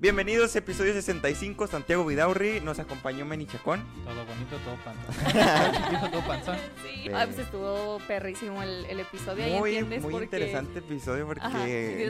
Bienvenidos a episodio 65, Santiago Vidaurri, nos acompañó Menichacón. Todo bonito, todo panzón. Todo panzón. Sí, ah, pues estuvo perrísimo el, el episodio. Ahí Muy, entiendes muy interesante episodio porque Ajá,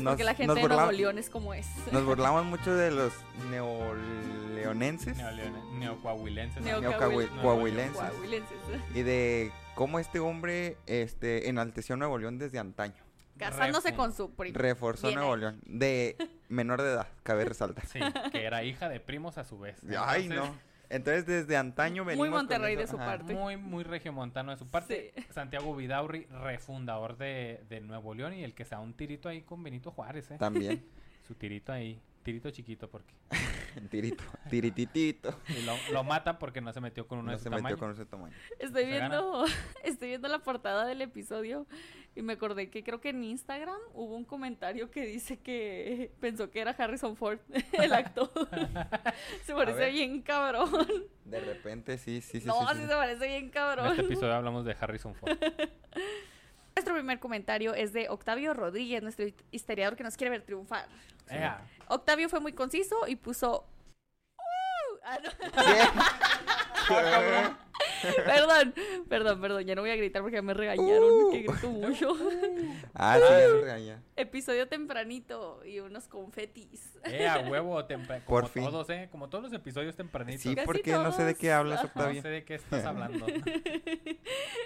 nos, por qué la gente nos de Nuevo León es como es. nos burlamos mucho de los neoleonenses Neoleone- Neocoahuilenses. Neo- neocoahuilenses Coahuilenses. y de cómo este hombre este, enalteció a Nuevo León desde antaño. Casándose Refun- con su primo. Reforzó Bien Nuevo ahí. León de menor de edad, cabe resaltar. Sí, que era hija de primos a su vez. Ay, no. Entonces desde antaño venimos Muy con Monterrey eso, de su ajá. parte. Muy, muy regiomontano de su parte. Sí. Santiago Vidaurri, refundador de, de Nuevo León y el que se da un tirito ahí con Benito Juárez, ¿eh? También, Su tirito ahí. Tirito chiquito porque. tirito, tirititito. Y lo, lo mata porque no se metió con uno No de se su metió tamaño. con ese tamaño. Estoy Se viendo, estoy viendo la portada del episodio y me acordé que creo que en Instagram hubo un comentario que dice que pensó que era Harrison Ford, el actor. se parece ver. bien cabrón. De repente, sí, sí, sí. no, sí, sí, sí. se parece bien En cabrón. este episodio hablamos de Harrison Ford. Nuestro primer comentario es de Octavio Rodríguez, nuestro historiador que nos quiere ver triunfar. Octavio fue muy conciso y puso. "Uh". Ah, no. Perdón, perdón, perdón, ya no voy a gritar porque ya me regañaron, que grito mucho. Ah, sí, ya me regaña. Episodio tempranito y unos confetis. ea, huevo, tempra- Por como fin. todos, ¿eh? Como todos los episodios tempranitos. Sí, Casi porque no sé de qué hablas, todos. No Octavio. sé de qué estás hablando.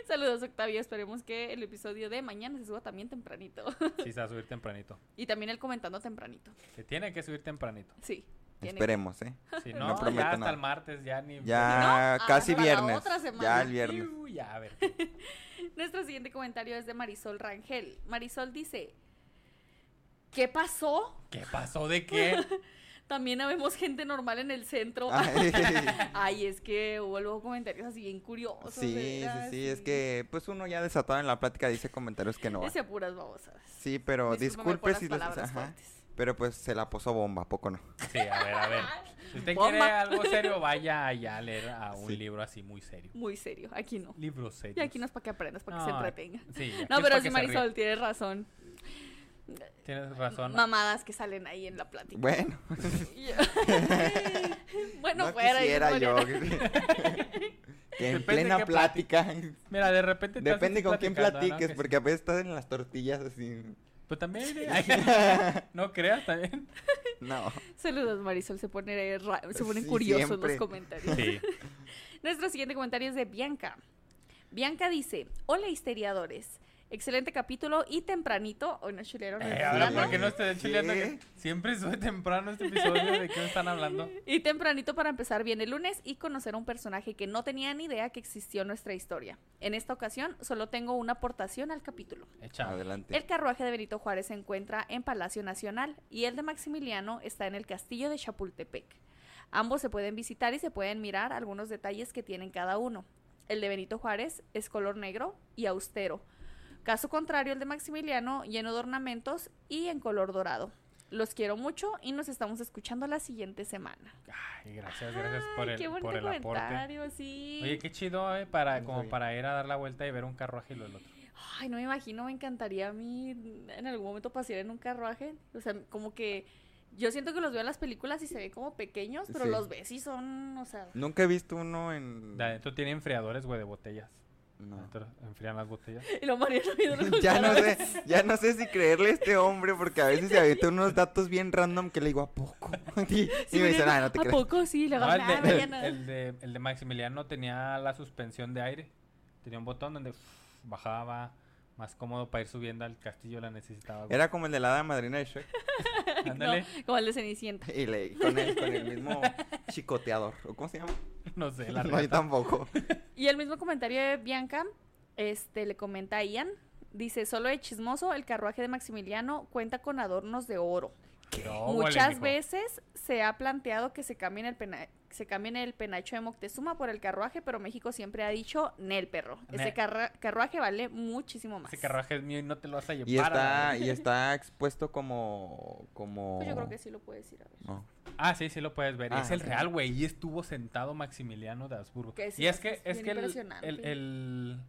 Saludos, Octavio. Esperemos que el episodio de mañana se suba también tempranito. Sí, se va a subir tempranito. Y también el comentando tempranito. Se tiene que subir tempranito. Sí. Tiene- Esperemos, ¿eh? Si No no, prometo ya hasta nada. el martes ya ni... Ya No, casi viernes. otra semana. Ya el viernes. Iu, ya, a ver. Nuestro siguiente comentario es de Marisol Rangel. Marisol dice: ¿Qué pasó? ¿Qué pasó de qué? También vemos gente normal en el centro. Ay, Ay, es que hubo luego comentarios así bien curiosos. sí, sí, sí, es que pues uno ya desatado en la plática dice comentarios que no van. Ese apuras babosas. Sí, pero disculpe las si los... Ajá. fuertes. Pero pues se la posó bomba, ¿a poco no? Sí, a ver, a ver. Si usted Bomba. quiere algo serio, vaya allá a leer a un Sí. libro así muy serio. Muy serio. Aquí no. Libro serio. Y aquí no es para que aprendas, para que se entretenga. Sí, No, pero sí, Marisol, tienes razón. Tienes razón. Mamadas que salen ahí en la plática. Bueno, bueno, no fuera. quisiera yo. Que en Depende plena plática. Mira, de repente te Depende con quién platiques, Que porque a veces estás en las tortillas así. Pues también. ay, no creas también. No. Saludos, Marisol. Se, pone ra- se ponen Sí, curiosos siempre. los comentarios. Sí. Nuestro siguiente comentario es de Bianca. Bianca dice: Hola, histeriadores. Excelente capítulo y tempranito. Hoy no chulearon Eh, ahora. ¿por qué no estoy chuleando? Siempre sube temprano este episodio. ¿De qué me están hablando? Y tempranito para empezar bien el lunes y conocer a un personaje que no tenía ni idea que existió en nuestra historia. En esta ocasión solo tengo una aportación al capítulo. Echa. Adelante. El carruaje de Benito Juárez se encuentra en Palacio Nacional y el de Maximiliano está en el castillo de Chapultepec. Ambos se pueden visitar y se pueden mirar algunos detalles que tienen cada uno. El de Benito Juárez es color negro y austero. Caso contrario, el de Maximiliano lleno de ornamentos y en color dorado. Los quiero mucho y nos estamos escuchando la siguiente semana. Ay, gracias, gracias por el, qué bonito por el aporte. sí. Oye, qué chido, eh, para, como para ir a dar la vuelta y ver un carruaje y lo del otro. Ay, no me imagino, me encantaría a mí en algún momento pasear en un carruaje. O sea, como que yo siento que los veo en las películas y se ven como pequeños, pero Sí. los ves y son, o sea, Nunca he visto uno en. De adentro tiene enfriadores, güey, de botellas. No. Enfrían las botellas. y lo Ya no sé, ya no sé si creerle a este hombre porque a veces se avienta unos datos bien random que le digo a poco. Y, me dicen, ah, no te ¿A creas. poco sí? Le No, el, de, "Ah, el- Mariana". el de, el de Maximiliano tenía la suspensión de aire. Tenía un botón donde bajaba. Más cómodo para ir subiendo al castillo la necesitaba. Era como el de la hada madrina de Shrek. Ándale. No, como el de Cenicienta. Y le, con, el, con el mismo chicoteador. ¿O cómo se llama? No sé, la No, tampoco. Y el mismo comentario de Bianca, este, le comenta a Ian. Dice, solo de chismoso, el carruaje de Maximiliano cuenta con adornos de oro. No, Muchas veces se ha planteado que se cambien el pena- se cambien el penacho de Moctezuma por el carruaje, pero México siempre ha dicho Nel perro. Ese Ne. carra- carruaje vale muchísimo más. Ese carruaje es mío y no te lo vas a llevar. Y está, y está expuesto como. como... Pues yo creo que sí lo puedes ir a ver. No. Ah, sí, sí lo puedes ver. Ah, es el real, güey. Y estuvo sentado Maximiliano de Habsburgo. Que sí, y es es que, es que el, el, el,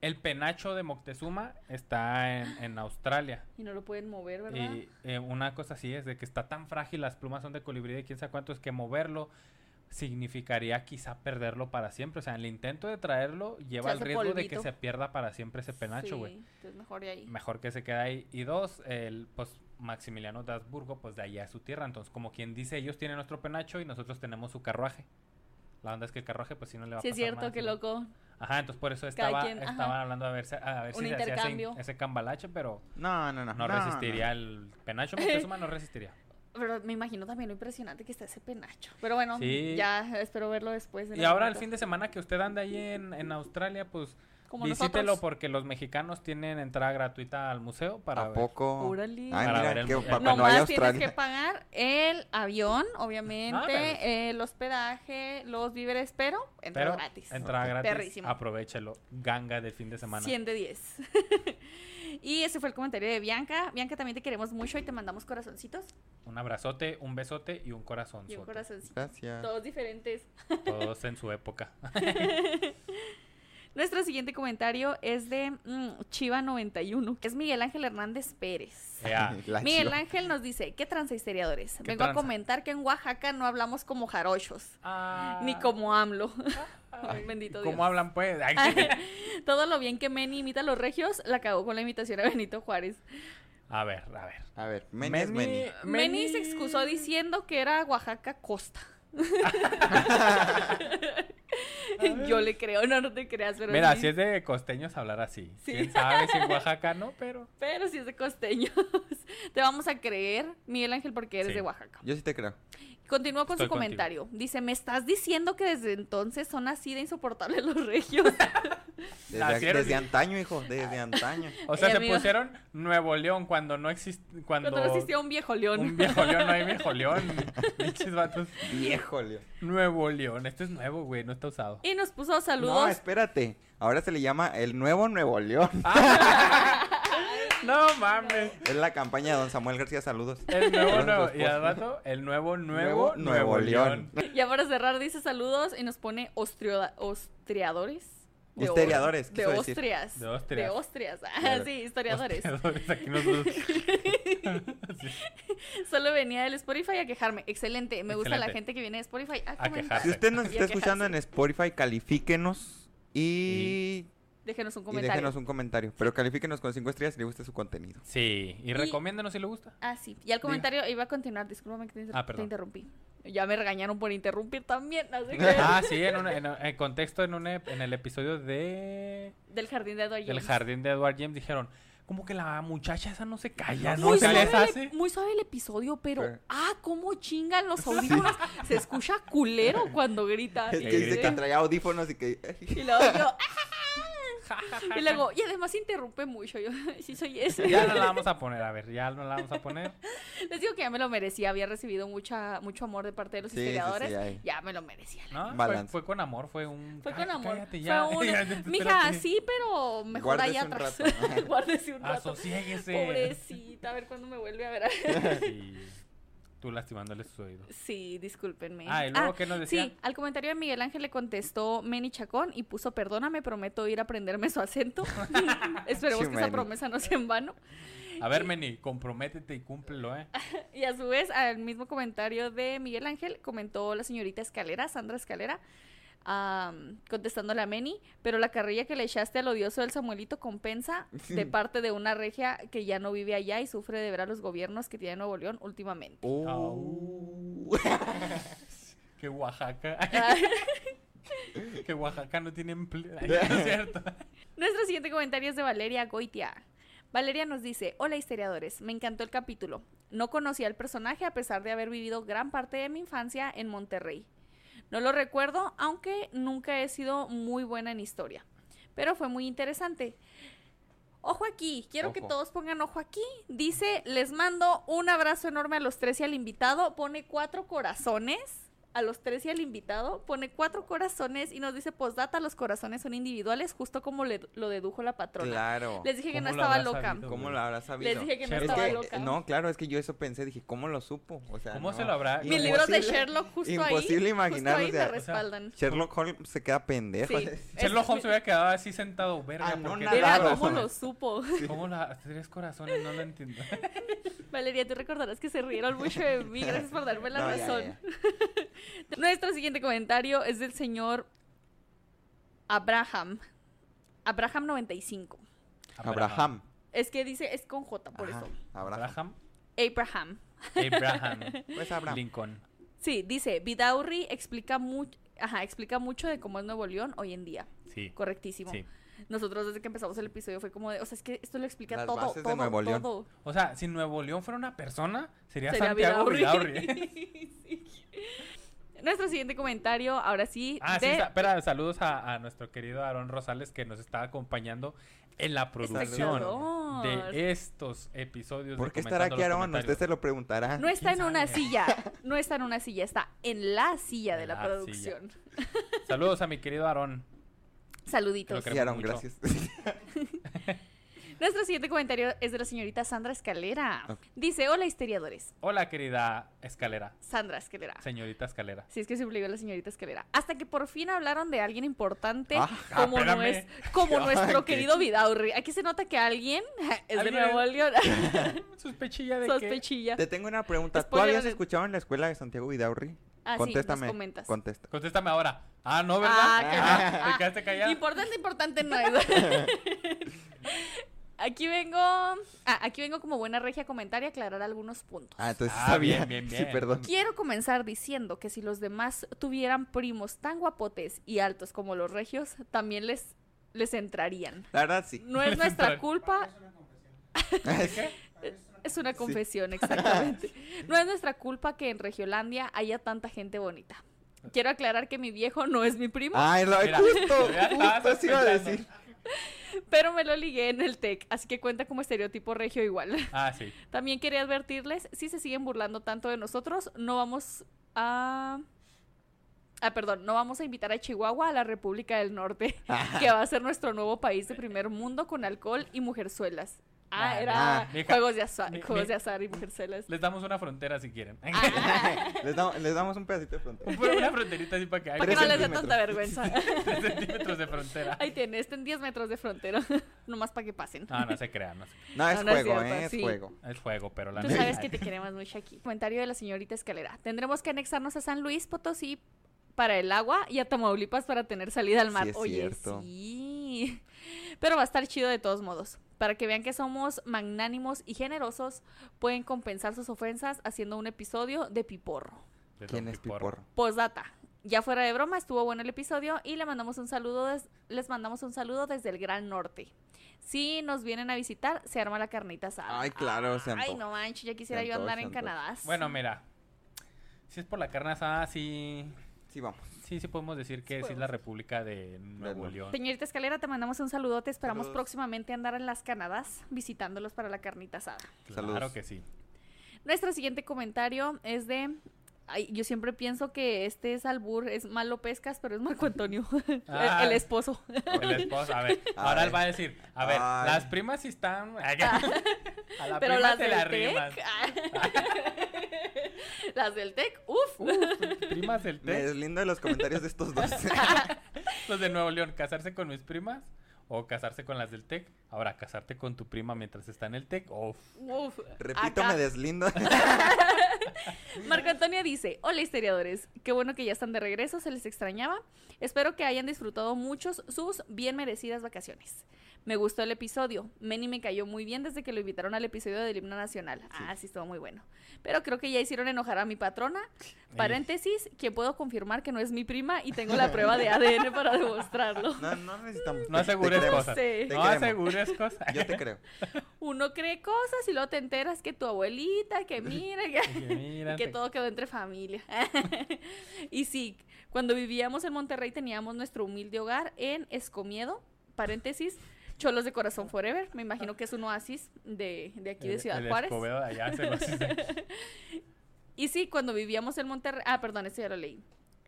El penacho de Moctezuma está en, en Australia. Y no lo pueden mover, ¿verdad? Y eh, una cosa así es de que está tan frágil, las plumas son de colibrí de quién sabe cuánto, es que moverlo significaría quizá perderlo para siempre. O sea, en el intento de traerlo lleva el riesgo de que se pierda para siempre ese penacho, güey. Sí, entonces mejor de ahí. Mejor que se quede ahí. Y dos, el pues Maximiliano de Habsburgo, pues de allá es su tierra. Entonces, como quien dice, ellos tienen nuestro penacho y nosotros tenemos su carruaje. La onda es que el carruaje, pues sí no le va a Sí, es pasar cierto, qué loco. Ajá, entonces por eso estaba, quien, ajá. estaban hablando a ver, si- a ver Un si se hacía ese, intercambio. ese cambalache, pero No, no, no. no, resistiría el penacho Moctezuma, no resistiría. Pero me imagino también lo impresionante que está ese penacho. Pero bueno, Sí. ya espero verlo después. en Y ahora el fin de semana que usted anda ahí en, en Australia, pues Como visítelo nosotros. porque los mexicanos tienen entrada gratuita al museo para ¿A ver. poco? Órale. Ay, Para ver el que mu- para el- cuando vaya a Nomás tienes que pagar el avión, obviamente, Ah, el hospedaje, los víveres, pero entrada Pero gratis. entrada gratis, Perrísimo. aprovechelo. Ganga del fin de semana. 100 de 10. y ese fue el comentario de Bianca. Bianca, también te queremos mucho y te mandamos corazoncitos Un abrazote, un besote y un corazón. y un corazoncito. Gracias. Todos diferentes. Todos en su época. Nuestro siguiente comentario es de mm, Chiva91, que es Miguel Ángel Hernández Pérez. Miguel chiva. Ángel nos dice, ¿qué tranza historiadores? ¿Qué Vengo a comentar que en Oaxaca no hablamos como jarochos, ah, ni como AMLO. ay, Bendito ¿Cómo Dios. hablan pues? Ay, Todo lo bien que Meni imita a los regios, la cagó con la imitación a Benito Juárez. a ver, a ver. A ver, Meni es Meni. Meni se excusó diciendo que era Oaxaca costa. Yo le creo, no, no te creas, pero Mira, sí. si es de costeños hablar así. Sí. Quién sabe si en Oaxaca no, pero. Pero si es de costeños. Te vamos a creer, Miguel Ángel, porque eres Sí. de Oaxaca. Yo sí te creo. Continúa con Estoy su contigo. comentario. Dice, ¿me estás diciendo que desde entonces son así de insoportables los regios? Desde, antaño, hijo, desde antaño. O sea, se amigo. pusieron Nuevo León cuando no existe. Cuando, Cuando no existía un viejo león. un viejo León, no hay viejo León. Vatos. Viejo, Leo. Nuevo León. Esto es nuevo, güey, no está usado. Y nos puso No, saludos. espérate. Ahora se le llama el nuevo Nuevo León. No mames. Es la campaña de Don Samuel García. Saludos. El nuevo, nuevo. Y al rato, el nuevo, nuevo, Nuevo León. León. Ya para cerrar dice saludos y nos pone ostriadores. De Usteriadores, De ostrias. De ostrias. De ostrias. Ah, Claro. sí, historiadores. Aquí nosotros. Sí. Solo venía del Spotify a quejarme. Excelente. Me gusta la gente que viene de Spotify a, A. Si usted nos está escuchando en. Spotify, califíquenos y, Déjenos un y comentario. déjenos un comentario. Pero califíquenos con cinco estrellas si le gusta su contenido. Sí, y recomiéndenos si le gusta. Ah, sí. Y al comentario iba a continuar. Discúlpame que te, inter- Ah, te interrumpí. Ya me regañaron por interrumpir también. Así que... Ah, sí, en, un, en, en contexto, en, un, en el episodio de Del jardín de Edward del James. jardín de Edward James dijeron, como que la muchacha esa no se calla, ¿no? Muy Se suave, les el, hace. muy suave el episodio, pero ah, cómo chingan los audífonos. Se escucha culero cuando grita. Es que dice que traía audífonos y que... Y luego yo, Y luego, y además interrumpe mucho. Yo, sí soy ese. Ya no la vamos a poner, a ver, ya no la vamos a poner. Les digo que ya me lo merecía. Había recibido mucha, mucho amor de parte de los Sí, sí, sí, historiadores. ya me lo merecía. ¿No? Fue, Balance. fue con amor, fue un... Fue con amor. cállate ya. Fue un, Ya, mija, sí, pero mejor Guárdese allá un atrás. rato. Guárdese un rato. Asociéguese. Pobrecita, a ver cuándo me vuelve a ver. Sí. Tú lastimándole sus oídos. Sí, discúlpenme. Ah, ¿y luego qué nos decía? Sí, al comentario de Miguel Ángel le contestó Meni Chacón y puso, perdóname, prometo ir a aprenderme su acento. Esperemos Sí, que esa Meni. promesa no sea en vano. A ver, Meni, comprométete y cúmplelo, ¿eh? Y a su vez, al mismo comentario de Miguel Ángel, comentó la señorita Escalera, Sandra Escalera, am, contestándole a Meni, pero la carrilla que le echaste al odioso del Samuelito compensa de parte de una regia que ya no vive allá y sufre de ver a los gobiernos que tiene Nuevo León últimamente. Uh. Que Oaxaca. Que Oaxaca no tiene empleo. Ay, no es cierto. Nuestro siguiente comentario es de Valeria Goitia. Valeria nos dice, hola historiadores, me encantó el capítulo. No conocía al personaje a pesar de haber vivido gran parte de mi infancia en Monterrey. No lo recuerdo, aunque nunca he sido muy buena en historia. Pero fue muy interesante. Ojo aquí, quiero que todos pongan ojo aquí. Dice, les mando un abrazo enorme a los tres y al invitado. Pone cuatro corazones. A los tres y al invitado, pone cuatro corazones y nos dice, postdata, los corazones son individuales, justo como le- lo dedujo la patrona. Claro. Les dije que no ¿Cómo lo estaba loca. sabido? ¿Cómo lo habrá sabido? Les dije que no Es estaba que, loca. No, claro, es que yo eso pensé, dije, ¿cómo lo supo? O sea, ¿Cómo no. se lo habrá- Mis libros de Imposible- Sherlock justo ahí. Imposible imaginar, justo ahí o sea, me respaldan. Sherlock Holmes se queda pendejo. Sí. Sherlock Es- Holmes se hubiera quedado así sentado, verga, Ah, no, porque nada. ¿cómo lo supo? ¿Cómo la tres corazones? No lo entiendo. Valeria, tú recordarás que se rieron mucho de mí. Gracias por darme la No, ya, razón. Nuestro siguiente comentario es del señor Abraham. Abraham 95. Abraham. Es que dice, es con J, por Ajá, eso. Abraham. Abraham. Abraham. Pues Abraham. Lincoln. Sí, dice, Vidaurri explica, mu Ajá, explica mucho de cómo es Nuevo León hoy en día. Sí. Correctísimo. Sí. Nosotros desde que empezamos el episodio fue como de, o sea, es que esto lo explica Las todo, bases de todo, Nuevo León. todo. O sea, si Nuevo León fuera una persona, sería, Sería Santiago Vidaurri. Vidaurri. Sí. Nuestro siguiente comentario, ahora sí, Ah, sí, de- sa- espera, saludos a, a nuestro querido Aarón Rosales que nos está acompañando en la producción de estos episodios. de ¿Por qué estará aquí Aaron? Usted se lo preguntará. No está en ¿Quién una silla, no está en una silla, está en la silla de la, la producción. Saludos a mi querido Aarón. Saluditos. Que Sí, lo Aaron, mucho. gracias. Nuestro siguiente comentario es de la señorita Sandra Escalera. Dice, hola historiadores. Hola, querida escalera. Sandra Escalera. Señorita escalera. Si es que siempre digo la señorita Escalera. Hasta que por fin hablaron de alguien importante Ah, como, ah, no espérame. es, como Ay, nuestro qué- querido Vidaurri. Aquí se nota que alguien es de Nuevo León. Sospechilla de que... Sospechilla. Te tengo una pregunta. ¿Tú habías escuchado en la escuela de Santiago Vidaurri? Ah, sí, Contéstame. nos comentas. Contesta. Contéstame ahora. Ah, no, ¿verdad? Ah, que no. Ah, Ah, ¿Te quedaste callado? Importante, importante no es. Aquí vengo, ah, aquí vengo como buena regia comentaria a aclarar algunos puntos. Ah, entonces Ah, sabía. bien, bien, Sí, bien. perdón. Quiero comenzar diciendo que si los demás tuvieran primos tan guapotes y altos como los regios, también les, les entrarían. La verdad, sí. No es nuestra culpa, ¿Qué? es una confesión, exactamente. No es nuestra culpa que en Regiolandia haya tanta gente bonita. Quiero aclarar que mi viejo no es mi primo, Ay, lo, Mira, justo, justo se iba a decir. Pero me lo ligué en el TEC, así que cuenta como estereotipo regio igual. Ah, sí. También quería advertirles, si se siguen burlando tanto de nosotros, no vamos a... Ah, perdón, no vamos a invitar a Chihuahua a la República del Norte, que va a ser nuestro nuevo país de primer mundo con alcohol y mujerzuelas. Ah, Ah, era ah, juegos, de azar, mi- juegos mi- de azar y mujerzuelas. Les damos una frontera si quieren. Ah, les, damos, les damos un pedacito de frontera. Un- una fronterita así para que para que no les dé tanta vergüenza. tres centímetros de frontera. Ahí tiene, estén 10 metros de frontera, nomás para que pasen. No, no se crean, no se No, es No, no es juego, cierto, ¿eh? Es sí. juego. Es juego, pero la Tú sabes que te queremos mucho aquí. Comentario de la señorita Escalera. Tendremos que anexarnos a San Luis Potosí para el agua y a Tamaulipas para tener salida al mar. Sí, es Oye, cierto. sí. Pero va a estar chido de todos modos. Para que vean que somos magnánimos y generosos, pueden compensar sus ofensas haciendo un episodio de Piporro. de ¿Quién es Piporro. Piporro? Postdata. Ya fuera de broma, estuvo bueno el episodio y le mandamos un saludo des- les mandamos un saludo desde el Gran Norte. Si nos vienen a visitar, se arma la carnita asada. Ay, claro, se Ay, no manches, ya quisiera yo andar en. Canadá. Bueno, mira. Si es por la carne asada, sí. Sí, vamos. Sí, sí podemos decir que sí es la República de Nuevo León. Señorita Escalera, te mandamos un saludo. Te esperamos Saludos. próximamente andar en las Canadas visitándolos para la carnita asada. Claro que sí. Nuestro siguiente comentario es de. Ay, yo siempre pienso que este es albur, es Malo Pescas, pero es Marco Antonio, el- Ah. el, esposo. El esposo, a ver, A ahora él va a decir, a ver, Ay. las primas sí están... A la pero prima las te la rimas. las del TEC, uff. Primas del Me TEC. deslindo de los comentarios de estos dos. Los de Nuevo León, casarse con mis primas o casarse con las del TEC. Ahora, casarte con tu prima mientras está en el TEC. Uf. Uf, Repito, acá. me deslindo. Marco Antonio dice, hola historiadores, qué bueno que ya están de regreso, se les extrañaba. Espero que hayan disfrutado muchos sus bien merecidas vacaciones. Me gustó el episodio. Meni me cayó muy bien desde que lo invitaron al episodio del himno nacional. Ah, sí, estuvo muy bueno. Pero creo que ya hicieron enojar a mi patrona. Paréntesis, que puedo confirmar que no es mi prima y tengo la prueba de ADN para demostrarlo. No, no necesitamos. No asegures Te queremos. cosas. Sí. No queremos. asegures cosas. Yo te creo. Uno cree cosas y luego te enteras que tu abuelita, que mira, que... Que mira, que te- todo quedó entre familia. y sí, cuando vivíamos en Monterrey teníamos nuestro humilde hogar en Escomiedo, paréntesis, Cholos de Corazón Forever. Me imagino que es un oasis de, de aquí de Ciudad el Juárez. Escobedo de allá se lo hace. Y sí, cuando vivíamos en Monterrey. Ah, perdón, esto ya lo leí.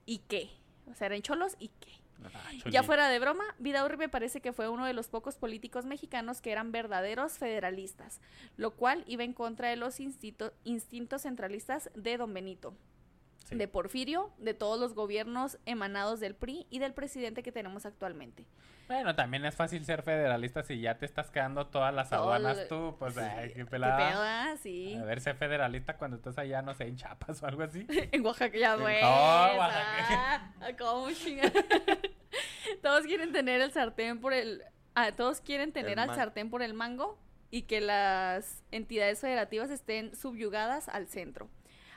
¿Y qué? O sea, eran cholos y qué. Ah, Ya fuera de broma, Vidaurri me parece que fue uno de los pocos políticos mexicanos que eran verdaderos federalistas, lo cual iba en contra de los instintos centralistas de Don Benito, Sí. de Porfirio, de todos los gobiernos emanados del PRI y del presidente que tenemos actualmente. Bueno, también es fácil ser federalista si ya te estás quedando todas las Todo aduanas lo- tú, pues, Sí, ay, qué ¿Qué pelada. ah? Sí. A ver, ser federalista cuando estás allá, no sé, en Chiapas o algo así. En Oaxaca ya, güey. Oh, Oaxaca. Ah, ¿Cómo? todos quieren tener el sartén por el... Ah, todos quieren tener El al man- sartén por el mango y que las entidades federativas estén subyugadas al centro.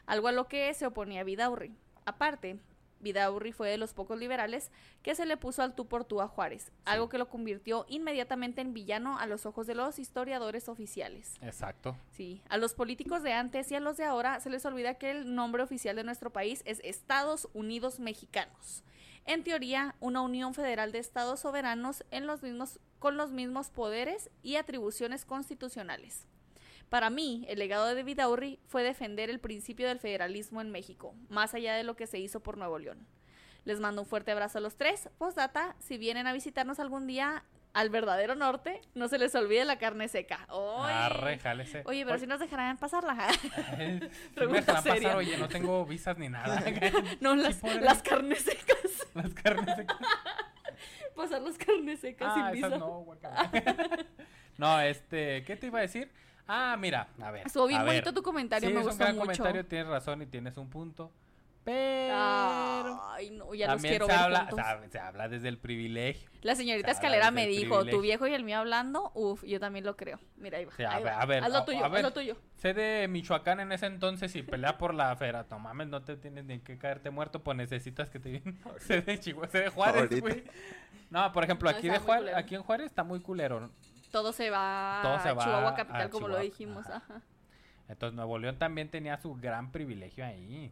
Algo a lo que se oponía Vidaurri. Aparte, Vidaurri fue de los pocos liberales que se le puso al tú por tú a Juárez, algo que lo convirtió inmediatamente en villano a los ojos de los historiadores oficiales. Exacto. Sí, a los políticos de antes y a los de ahora se les olvida que el nombre oficial de nuestro país es Estados Unidos Mexicanos. En teoría, una unión federal de estados soberanos en los mismos, con los mismos poderes y atribuciones constitucionales. Para mí, el legado de Vidaurri fue defender el principio del federalismo en México, más allá de lo que se hizo por Nuevo León. Les mando un fuerte abrazo a los tres. Postdata, si vienen a visitarnos algún día al verdadero norte, no se les olvide la carne seca. Arre, jálese. Oye, pero si nos dejarán pasarla. Sí me dejarán pasar, oye, no tengo visas ni nada. no, las, las carnes secas. Las carnes secas. Pasar las carnes secas Ah, sin esas visa. no. No, este, ¿qué te iba a decir? Ah, mira, a ver. Estuvo bien a ver. bonito tu comentario, Sí, me es un gran mucho. comentario, tienes razón y tienes un punto. Pero Ay, no, ya los también quiero se ver habla, juntos. se, se habla desde el privilegio. La señorita se Escalera me dijo, privilegio. tu viejo y el mío hablando, uf, yo también lo creo. Mira, ahí va. Sí, a ahí ver, va. a ver, haz lo a- tuyo, a ver. haz lo tuyo. Sé de Michoacán en ese entonces y pelea por la fera. No mames, no te tienes ni que caerte muerto, pues necesitas que te vienen. Sé de Chihuahua, sé de Juárez, güey. No, por ejemplo, aquí, de Juárez, aquí en Juárez está muy culero. Todo se va Todo se a va Chihuahua a capital, como lo dijimos. ajá. Ajá. Entonces Nuevo León también tenía su gran privilegio ahí.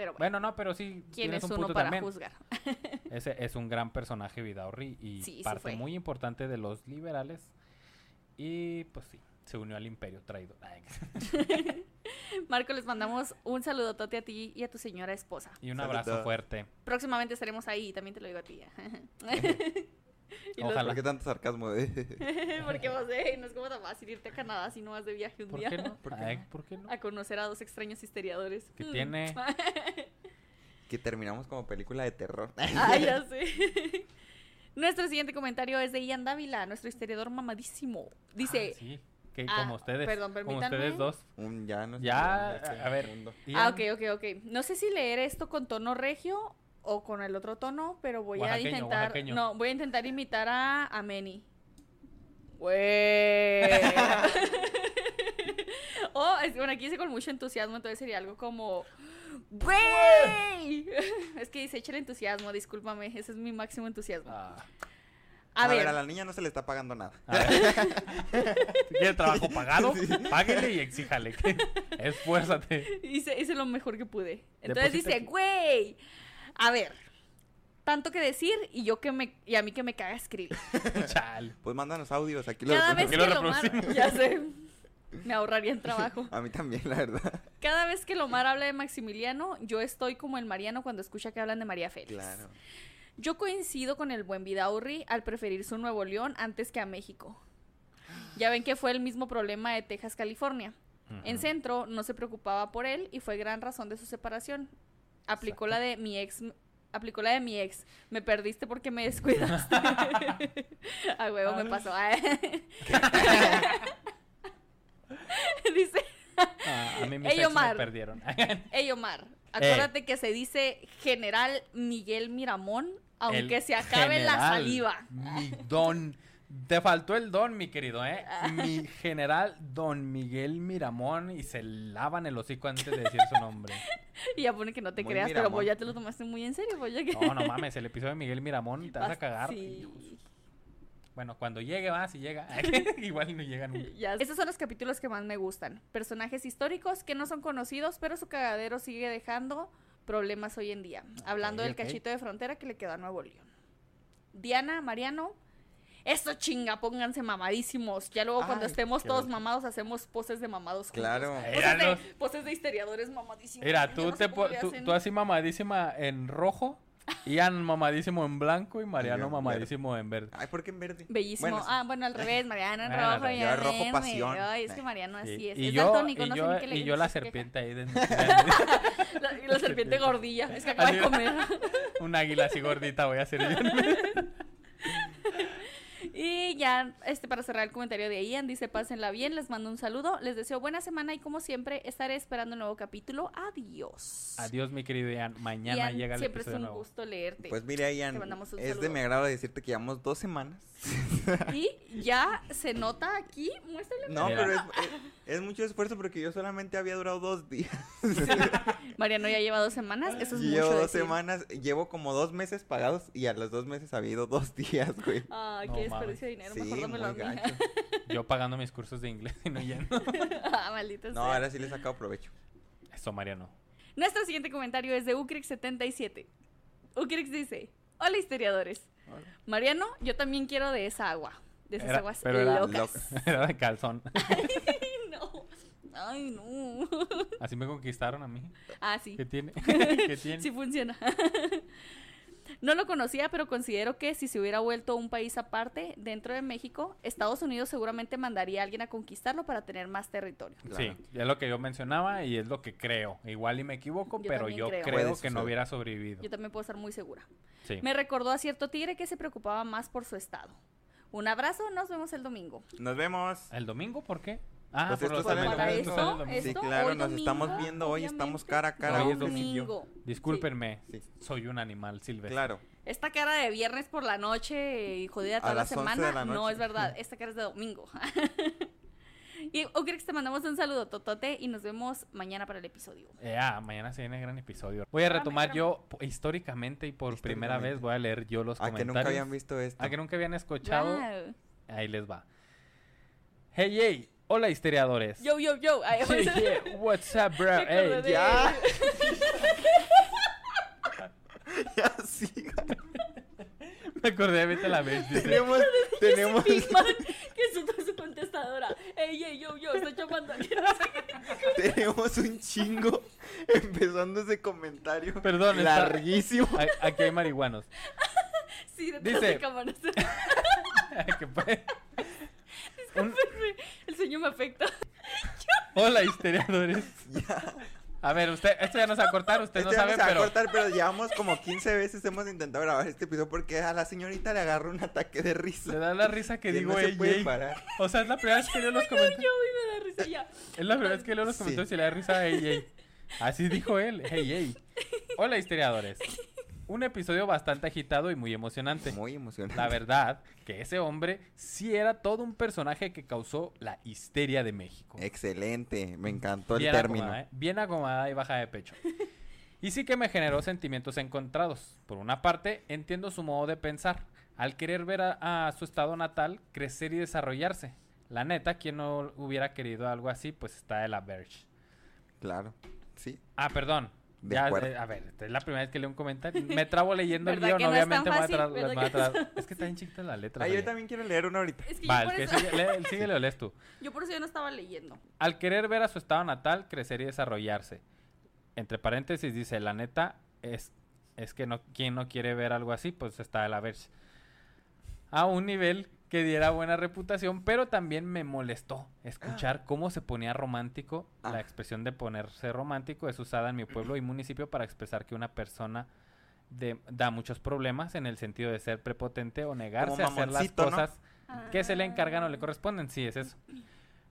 Sí. Pero bueno, Bueno, no, pero sí ¿quién es un uno punto para también. juzgar? Ese es un gran personaje Vidaurri y Sí, sí parte fue. muy importante de los liberales. Y pues sí, se unió al imperio traidor. Marco, les mandamos un saludotote a ti y a tu señora esposa. y un abrazo fuerte. Próximamente estaremos ahí, también te lo digo a ti. Y los- Ojalá. ¿Por qué tanto sarcasmo? eh? Porque no sé, no es como tan fácil irte a Canadá si no vas de viaje un ¿Por día qué no? ¿Por qué Ay, no? ¿por qué no? a conocer a dos extraños historiadores. ¿Qué Mm. tiene? que terminamos como película de terror. Ah, ya sé. Nuestro siguiente comentario es de Ian Dávila, nuestro historiador mamadísimo. Dice, Ah, sí, que Ah, como ustedes. perdón, como ustedes dos. Un ya no Ya, sé, a ver. mundo. ah, ok, ok, ok. No sé si leer esto con tono regio o con el otro tono, pero voy Oaxaqueño, a intentar, oaxaqueño. no, voy a intentar imitar a, a Meni. Güey. oh, es, bueno, aquí dice con mucho entusiasmo, entonces sería algo como, güey. es que dice, echa el entusiasmo, discúlpame, ese es mi máximo entusiasmo. ah, A, A, ver, ver, a la niña no se le está pagando nada. ¿Quiere trabajo pagado? Páguele y exíjale. que Esfuérzate. hice, hice lo mejor que pude. Entonces Deposita dice, aquí. güey, a ver, tanto que decir y yo que me, y a mí que me caga escribir. Chale. Pues mándanos audios, aquí lo Cada vez Aquí que lo lo mar, ya sé, me ahorraría en trabajo. A mí también, la verdad. Cada vez que Lomar habla de Maximiliano, yo estoy como el Mariano cuando escucha que hablan de María Félix. Claro. Yo coincido con el buen Vidaurri al preferir su Nuevo León antes que a México. Ya ven que fue el mismo problema de Texas, California. En. Centro no se preocupaba por él y fue gran razón de su separación. Aplicó la de mi ex. Aplicó la de mi ex. Me perdiste porque me descuidaste. A huevo me pasó. Dice, Ah, a mí mis Ey, Omar. me perdieron. Ey Omar, acuérdate que se dice General Miguel Miramón, aunque El se acabe la saliva. Mi don. Te faltó el don, mi querido, ¿eh? Ah. Mi general don Miguel Miramón y se lavan el hocico antes de decir su nombre. Y ya pone que no te Muy creas, pero vos ya te lo tomaste muy en serio, pues ya que... No, no mames, el episodio de Miguel Miramón te vas a cagar. Sí. Bueno, cuando llegue, va, si llega. Igual no llega nunca. Ya. Estos son los capítulos que más me gustan. Personajes históricos que no son conocidos, pero su cagadero sigue dejando problemas hoy en día. Hablando del cachito de frontera que le quedó a Nuevo León. Diana, Mariano, Eso chinga, pónganse mamadísimos. Ya luego cuando estemos todos mamados hacemos poses de mamados juntos. Claro. Poses, Era de, los- poses de historiadores mamadísimos. Mira, tú, no te tú, tú así mamadísima en rojo, Ian mamadísimo en blanco y Mariano mamadísimo en verde. Ay, ¿por qué en verde? Bellísimo. Bueno, ah, bueno, al revés, Mariano en rojo Yo en rojo verde. pasión. Ay, es que. Mariano así Y, es. y es yo, daltónico, y, no sé yo, ni qué le y yo la serpiente ahí de La, y la serpiente gordilla. Es que acaba de comer. un águila así gordita voy a hacer yo. Y ya, este, para cerrar el comentario de Ian, dice, pásenla bien, les mando un saludo, les deseo buena semana y como siempre, estaré esperando un nuevo capítulo. Adiós. Adiós, mi querido Ian. Mañana Ian, llega el siempre es un nuevo. gusto leerte. Pues mira, Ian, Te mandamos un es de mi agrado decirte que llevamos dos semanas. Y ya se nota aquí, muéstrale. No, Mira. pero es, es- es mucho esfuerzo porque yo solamente había durado dos días. Mariano ya lleva dos semanas, eso es Llevo mucho dos decir. semanas, llevo como dos meses pagados y a los dos meses había ido dos días, güey. Ah, No qué mames. desperdicio de dinero, Sí, mejor dámelo a muy mí. gacho. Yo pagando mis cursos de inglés y no yendo. ah, maldita No, sea. ahora sí le he sacado provecho. Eso, Mariano. Nuestro siguiente comentario es de Ucrix77. Ucrix dice, hola historiadores. Mariano, yo también quiero de esa agua. De esas Era- aguas pero era locas. Era de calzón. Ay, no. Ay, no. Así me conquistaron a mí. Ah, sí. ¿Qué tiene? ¿Qué tiene? Sí funciona. No lo conocía, pero considero que si se hubiera vuelto un país aparte dentro de México, Estados Unidos seguramente mandaría a alguien a conquistarlo para tener más territorio. Sí, Claro. es lo que yo mencionaba y es lo que creo. Igual y me equivoco, Yo pero yo creo. creo, que no hubiera sobrevivido. Yo también puedo estar muy segura. Sí. Me recordó a cierto tigre que se preocupaba más por su estado. Un abrazo, nos vemos el domingo. Nos vemos. ¿El domingo por qué? Ah, Pues por esto los comentarios, Esto, domingo. Sí, claro, nos estamos viendo hoy, estamos cara a cara. Hoy es Domingo. Discúlpenme, Sí. soy un animal silvestre. Claro. Esta cara de viernes por la noche y jodida toda la las 11 semana, la no es verdad. Esta cara es de domingo. y Ucrix, te mandamos un saludo, Totote, y nos vemos mañana para el episodio. Eh, ah, mañana se viene el gran episodio. Voy a retomar yo históricamente y por primera vez voy a leer yo los A que comentarios. nunca habían visto esto. A que nunca habían escuchado. Wow. Ahí les va. Hey, hey, hola historiadores. Yo, yo, yo. Hey, yeah, what's up, bro? Hey, de- ya. ya sí. me acordé de la vez. dice. tenemos, tenemos, Pigman, que es su, su contestadora. Ey, ey, yo, yo, estoy llamando. tenemos un chingo empezando ese comentario. Perdón, está- larguísimo. A- Aquí hay marihuanos. Sí, detrás Dice- de cámaras. Que puede- Un- El sueño me afecta. Hola, historiadores. Ya. A ver, usted, esto ya nos va a cortar, usted Este no ya sabe, se va a pero cortar, pero llevamos como 15 veces hemos intentado grabar este episodio porque a la señorita le agarró un ataque de risa. le da la risa que digo no se ey, puede ey. parar. O sea, es la primera vez que leo los comentarios. Yo y me da risa ya. Es la primera vez que leo los Sí. comentarios y le da risa ey, ey. Así dijo él, hey, hey. Hola, historiadores. Un episodio bastante agitado y muy emocionante. Muy emocionante. La verdad que ese hombre sí era todo un personaje que causó la histeria de México. Excelente, me encantó el término. acomodada, ¿eh? Bien acomodada y baja de pecho. Y sí que me generó sentimientos encontrados. Por una parte, entiendo su modo de pensar. Al querer ver a, a su estado natal crecer y desarrollarse. La neta, quien no hubiera querido algo así, pues está de la Verge. Claro, sí. Ah, perdón. De Ya, acuerdo. eh, a ver, es la primera vez que leo un comentario. Me trabo leyendo el ¿Verdad guion, no obviamente a fácil? tra- ¿Verdad me a no es que está bien chiquita la letra. Ah, yo también quiero leer una ahorita. Es que Va, yo, el por que eso, sigue, lee- síguele o lees tú. yo por eso ya no estaba leyendo. Al querer ver a su estado natal crecer y desarrollarse. Entre paréntesis dice, la neta es, es que no, quien no quiere ver algo así, pues está de la verge. A un nivel que diera buena reputación, pero también me molestó escuchar cómo se ponía romántico. Ah. La expresión de ponerse romántico es usada en mi pueblo y municipio para expresar que una persona de- da muchos problemas en el sentido de ser prepotente o negarse a hacer las cosas que se le encargan o le corresponden. Sí, es eso.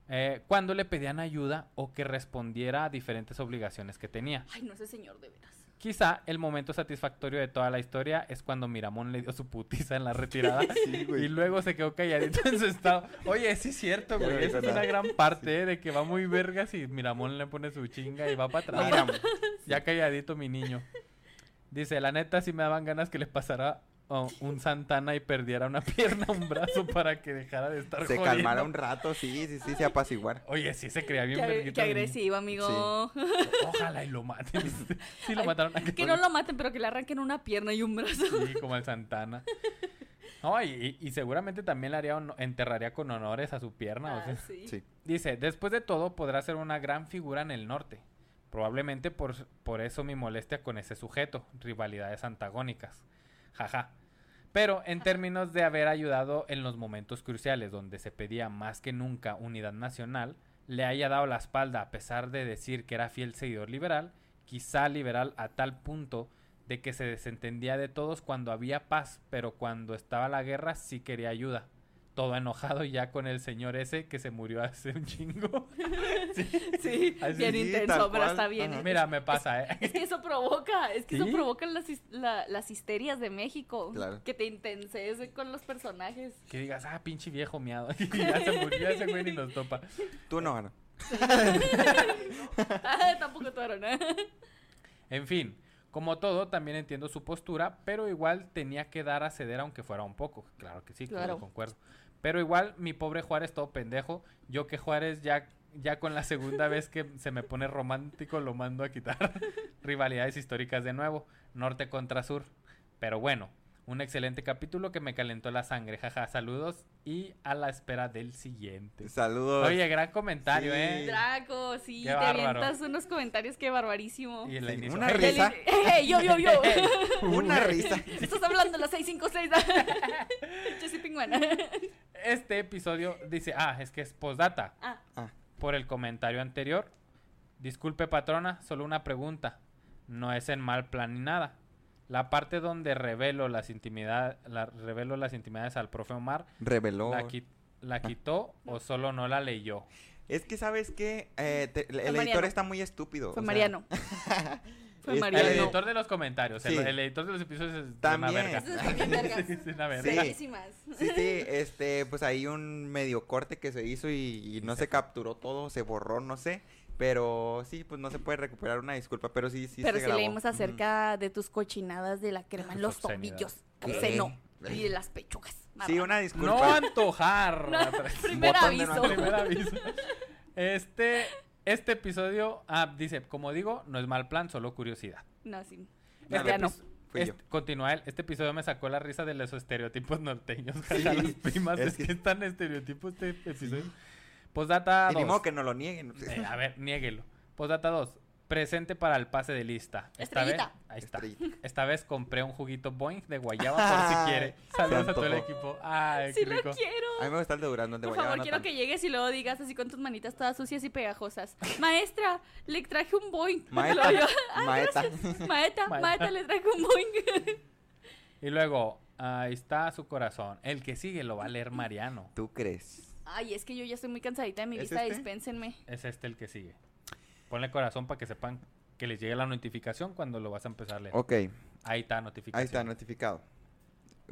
Eh, cuando le pedían ayuda o que respondiera a diferentes obligaciones que tenía. Ay, no, ese señor, de veras. Quizá el momento satisfactorio de toda la historia es cuando Miramón le dio su putiza en la retirada Sí, y luego se quedó calladito en su estado. Oye, sí es cierto, güey. es una gran parte eh, de que va muy vergas y Miramón le pone su chinga y va para atrás. Mira, Ya calladito mi niño. Dice, la neta sí me daban ganas que le pasara un Santana y perdiera una pierna, un brazo para que dejara de estar se jodiendo. calmara un rato, sí, sí, sí, se apaciguar. Oye, sí se creía bien Qué, qué agresivo, amigo. Ojalá y lo maten. sí lo Ay, mataron a Que no lo maten, pero que le arranquen una pierna y un brazo. Sí, como el Santana. No, y, seguramente también le haría enterraría con honores a su pierna. o Ah, sea. sí. Sí. Dice, después de todo podrá ser una gran figura en el norte. Probablemente por, por eso mi molestia con ese sujeto, rivalidades antagónicas. Jaja. Pero en términos de haber ayudado en los momentos cruciales donde se pedía más que nunca unidad nacional, le haya dado la espalda a pesar de decir que era fiel seguidor liberal, quizá liberal a tal punto de que se desentendía de todos cuando había paz, pero cuando estaba la guerra sí quería ayuda. Todo enojado ya con el señor ese que se murió hace un chingo. Sí, Así bien sí, intenso, pero cual. está bien. Ajá. Mira, me pasa, ¿eh? Es que eso provoca, es que ¿Sí? eso provoca las, la- las histerias de México. Claro. Que te intenses con los personajes. Que digas, ah, pinche viejo miado. Y ya se murió ese güey ni nos topa. Tú no, Ana. Ah, Tampoco tú, ¿eh? En fin, como todo, también entiendo su postura, pero igual tenía que dar a ceder aunque fuera un poco. Claro que sí, claro. Concuerdo. Pero igual, mi pobre Juárez todo pendejo. Yo que Juárez ya, ya con la segunda vez que se me pone romántico lo mando a quitar. Rivalidades históricas de nuevo. Norte contra sur. Pero bueno, un excelente capítulo que me calentó la sangre. Jaja, saludos y a la espera del siguiente. Saludos. Oye, gran comentario, Sí. ¿eh? Draco, sí, Qué te bárbaro. avientas unos comentarios que barbarísimo. Y el Sí, una Hey, risa. El- ¡Ey, yo, yo, yo! Una risa. Estás hablando de la 656. Jesse Pingüena. Este episodio dice, ah, es que es postdata. Ah, Ah, Por el comentario anterior. Disculpe patrona, solo una pregunta. No es en mal plan ni nada. La parte donde revelo las intimidades, la, revelo las intimidades al profe Omar, reveló. la, qui- la quitó o solo no la leyó. Es que, ¿sabes qué? Eh, te- el editor está muy estúpido. fue o sea, Mariano. Fue Es- Mariano. El editor de los comentarios, el, Sí. el editor de los episodios es También. una verga. Sí, es una verga. Sí. Sí, sí, este, pues hay un medio corte que se hizo y, y no se capturó todo, se borró, no sé. Pero sí, pues no se puede recuperar una disculpa, pero sí, sí Pero se si grabó. leímos acerca de tus cochinadas de la crema en los tobillos. ¿Qué? Obsceno. Y de las pechugas. Sí, una No disculpa. antojar. No, ratas. primer aviso. no Primer aviso. Este, este episodio, ah, dice, como digo, no es mal plan, solo curiosidad. No, sí. No, Este ya no. yo. este- Continúa él. Este episodio me sacó la risa de los estereotipos norteños. las primas. es Es, que que- es tan estereotipo este episodio. Postdata Y ni 2. modo que no lo nieguen. Eh, a ver, niéguelo. Postdata 2. Presente para el pase de lista. Esta vez, ahí está. Estrellita. Esta vez compré un juguito Boeing de guayaba por si quiere. Saludos a todo el equipo. Ay, Sí qué lo quiero. A mí me gusta el de Durazno, de Por guayaba favor, no quiero tanto. que llegues y luego digas así con tus manitas todas sucias y pegajosas. Maestra, le traje un. Maeta, yo, "Ah, maeta. Maeta, Maeta. maeta, le traje un boing. Y luego, ahí está su corazón. El que sigue lo va a leer Mariano. ¿Tú crees? Ay, es que yo ya estoy muy cansadita de mi ¿Es vista, este? dispénsenme. Es este el que sigue. Ponle corazón para que sepan que les llegue la notificación cuando lo vas a empezar a leer. Ok, Ahí está notificación. ahí está notificado.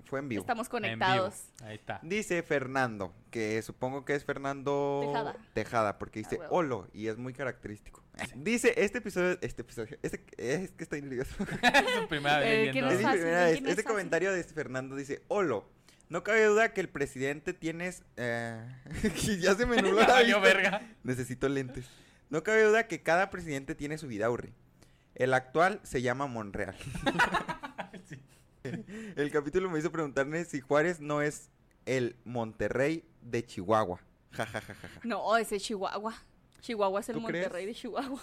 Fue en vivo. Estamos conectados. Ahí está. Dice Fernando, que supongo que es Fernando Tejada. Tejada, porque dice Ah. Olo y es muy característico. Dice, este episodio, este episodio, este, es que estoy nervioso. es su primera vez Eh, leyendo. que no es es fácil, primera ¿de vez. Este fácil? comentario de Fernando dice, Olo, no cabe duda que el presidente tienes... Eh... ya se me nubló la vista. verga. Necesito lentes. No cabe duda que cada presidente tiene su vidaurri. El actual se llama Monreal. Sí. El capítulo me hizo preguntarme si Juárez no es el Monterrey de Chihuahua. Ja, ja, ja, ja, ja. No, ese es Chihuahua. Chihuahua es el. Monterrey de Chihuahua.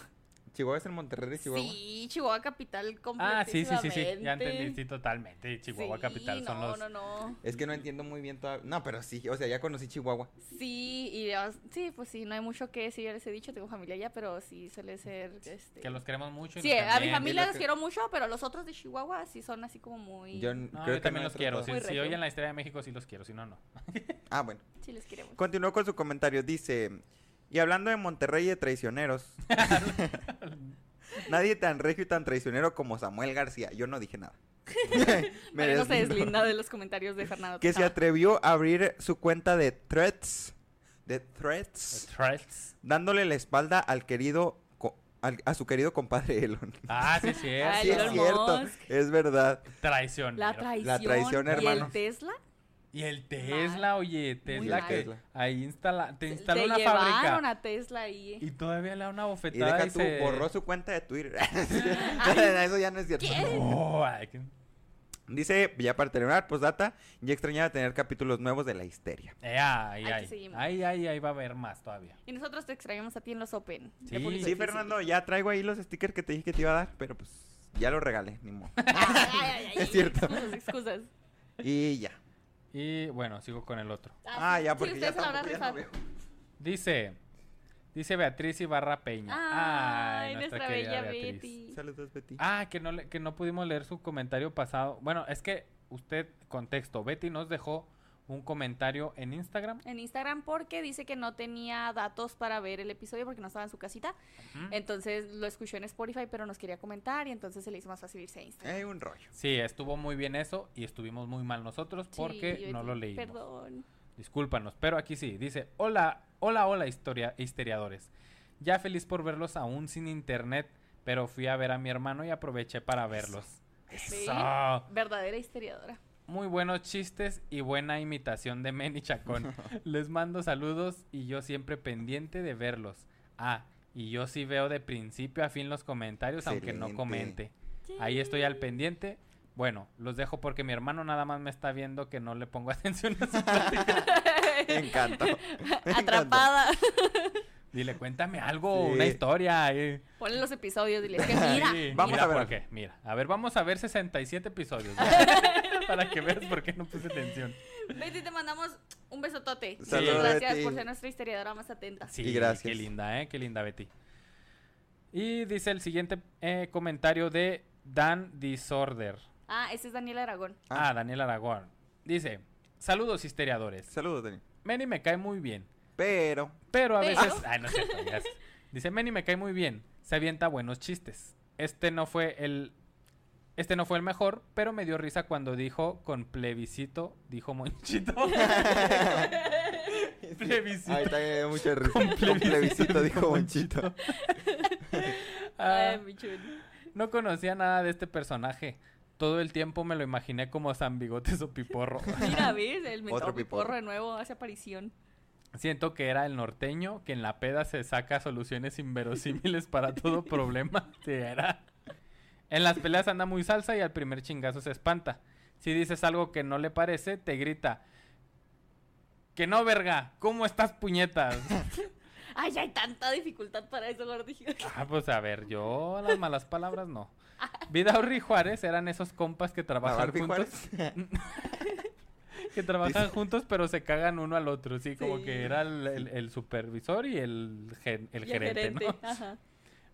¿Chihuahua es el Monterrey de Chihuahua? Sí, Chihuahua capital Ah, sí, sí, sí, sí. Ya entendí, sí, totalmente. Chihuahua Sí, capital son no, los... no, no. Es que no entiendo muy bien todavía. No, pero sí, o sea, ya conocí Chihuahua. Sí, y sí, pues sí, no hay mucho que decir, ya les he dicho, tengo familia allá, pero sí suele ser, este... Que los queremos mucho. y Sí, a mi familia los los que- quiero mucho, pero los otros de Chihuahua sí son así como muy... Yo No, creo yo que también no los quiero. Si, si oyen la historia de México, sí los quiero. Si no, no. Ah, bueno. Sí les queremos. Continuó con su comentario. Dice, y hablando de Monterrey y de traicioneros. nadie tan regio y tan traicionero como Samuel García. Yo no dije nada. Me Mariano se deslinda de los comentarios de Fernando. Que se atrevió a abrir su cuenta de threads. De threads. Threats. Dándole la espalda al querido... a su querido compadre Elon. Ah, sí, sí. Ah, sí, es Elon cierto. Musk. Es verdad. Traición. La traición, La traición, y hermano. el Tesla. Y el Tesla, oye, Tesla que Tesla. ahí instala, te instala Te una fábrica a Tesla ahí. y todavía le da una Y bofetada deja y, tú, se... borró su cuenta de Twitter. Ay, Eso ya no es cierto. Ay, que- Dice, ya para terminar, postdata, ya extrañaba tener capítulos nuevos de la histeria. Eh, ahí, Aquí ahí, seguimos. ahí, ahí, ahí va a haber más todavía. Y nosotros te extrañamos a ti en los Open. Sí. Fernando, ya traigo ahí los stickers que te dije que te iba a dar, pero pues ya los regalé, ni modo. Ay, ay, ay, Es cierto. Excusas, excusas. Y ya. Y bueno, sigo con el otro. Ah, ya, sí, porque ya tampoco ya no rifado. veo. Dice, dice Beatriz Ibarra Peña. Ay, nuestra, querida bella Beatriz. Betty. Saludos, Betty. Ah, que no, le- que no pudimos leer su comentario pasado. Bueno, es que usted, contexto, Betty nos dejó un comentario en Instagram. En Instagram porque dice que no tenía datos para ver el episodio porque no estaba en su casita. Entonces lo escuchó en Spotify, pero nos quería comentar y entonces se le hizo más fácil irse a Instagram. Eh, un rollo. Sí, estuvo muy bien eso y estuvimos muy mal nosotros porque Sí, no lo leímos. Perdón. Discúlpanos, pero aquí sí, dice, hola, hola, hola, historia, histeriadores. Ya feliz por verlos aún sin internet, pero fui a ver a mi hermano y aproveché para verlos. Eso. verdadera historiadora. Muy buenos chistes y buena imitación de Men y Chacón. Les mando saludos y yo siempre pendiente de verlos. Ah, y yo sí veo de principio a fin los comentarios, aunque no comente. Ahí estoy al pendiente. Bueno, los dejo porque mi hermano nada más me está viendo que no le pongo atención a su plática. Me encantó. Atrapada. Dile, cuéntame algo, Sí. una historia. eh. Ponle los episodios, dile que mira. Sí, Vamos mira a ver. por qué. Mira, a ver, vamos a ver 67 episodios. Para que veas por qué no puse atención. Betty, te mandamos un besotote. Saludos, Gracias Betty. por ser nuestra historiadora más atenta. Sí, Y gracias. Qué linda, ¿eh? Qué linda, Betty. Y dice el siguiente eh, comentario de Dan Disorder. Ah, ese es Daniel Aragón. Ah, Daniel Aragón. Dice, saludos histeriadores. Saludos, Dani. Manny me cae muy bien. Pero, Pero a Pero. veces... Ay, no es cierto, ya sé. Dice, Manny me cae muy bien. Se avienta buenos chistes. Este no fue el... Este no fue el mejor, pero me dio risa cuando dijo con plebiscito, dijo Monchito. plebiscito. ahí está me dio mucha risa. Con Con plebiscito, dijo Monchito. Ah, Ay, mi chulo. no conocía nada de este personaje. Todo el tiempo me lo imaginé como San Bigotes o Piporro. Mira, ¿ves? El Otro piporro. piporro de nuevo hace aparición. Siento que era el norteño que en la peda se saca soluciones inverosímiles para todo problema. Sí, era. En las peleas anda muy salsa y al primer chingazo se espanta. Si dices algo que no le parece, te grita. Que no, verga. ¿Cómo estás, puñetas? Ay, ya hay tanta dificultad para eso, gordillo. Ah, pues a ver, yo las malas palabras no. Vidaurri y Juárez eran esos compas que ¿A trabajan juntos. Que trabajan juntos pero se cagan uno al otro, sí, como Sí. que era el, el- el supervisor y el, gen- el Y gerente, ¿no? Ajá.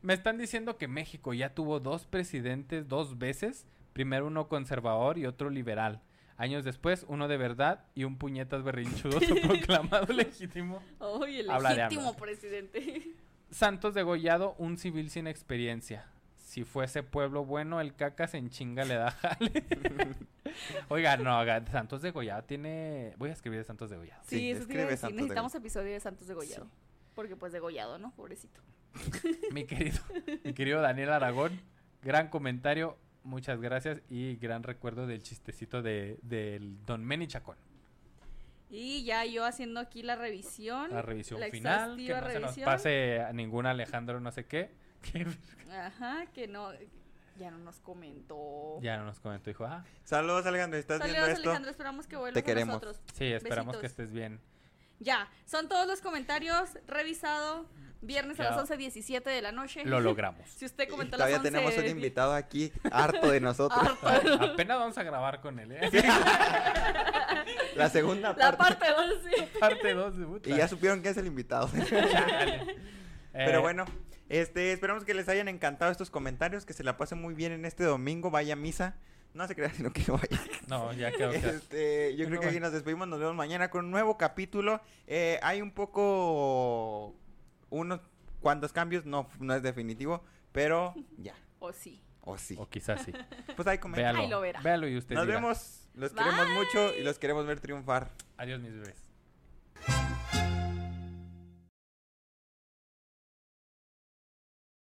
Me están diciendo que México ya tuvo dos presidentes dos veces, primero uno conservador y otro liberal. Años después, uno de verdad y un puñetas berrinchudo proclamado legítimo. Ay, el legítimo presidente. Santos degollado, un civil sin experiencia. Si fuese pueblo bueno, el cacas en chinga le da jale. Oiga, no, Santos degollado tiene... Voy a escribir de Santos degollado. Sí, Sí, eso escribe decir. Santos Necesitamos episodio de Santos Degollado. Porque pues degollado, ¿no? Pobrecito. Mi querido, mi querido Daniel Aragón, gran comentario, muchas gracias y gran recuerdo del chistecito de, del Don Meni Chacón. Y ya yo haciendo aquí la revisión. La revisión la final, que no se nos revisión. pase a ningún Alejandro no sé qué, que Ajá, que no. Ya no nos comentó. ya no nos comentó, dijo, ah, Saludos, Alejandro. ¿Estás Saludos, viendo esto? Alejandro. Esperamos que vuelvas Te queremos. nosotros. sí, esperamos que Besitos. estés bien. Ya, son todos los comentarios. Revisado. Viernes a Ya. las 11.17 de la noche. Lo logramos. Si usted Y comentó a las todavía 11. tenemos un invitado aquí, harto de nosotros. Harto. Apenas vamos a grabar con él, ¿eh? La segunda La parte. parte 11. Parte 2 de puta. Y ya supieron quién es el invitado. Pero Eh, bueno, este, esperamos que les hayan encantado estos comentarios, que se la pasen muy bien en este domingo, vaya a misa. No se crean, sino que no vaya. No, ya quedó claro. Este, yo No creo que aquí nos despedimos, nos vemos mañana con un nuevo capítulo. Eh, hay un poco, unos cuantos cambios, no, no es definitivo, pero ya. O sí. O sí. O quizás sí. Pues ahí comenta. Véalo, ahí lo verá. Véalo y usted Nos vemos. Los queremos mucho y los queremos ver triunfar. Adiós, mis bebés.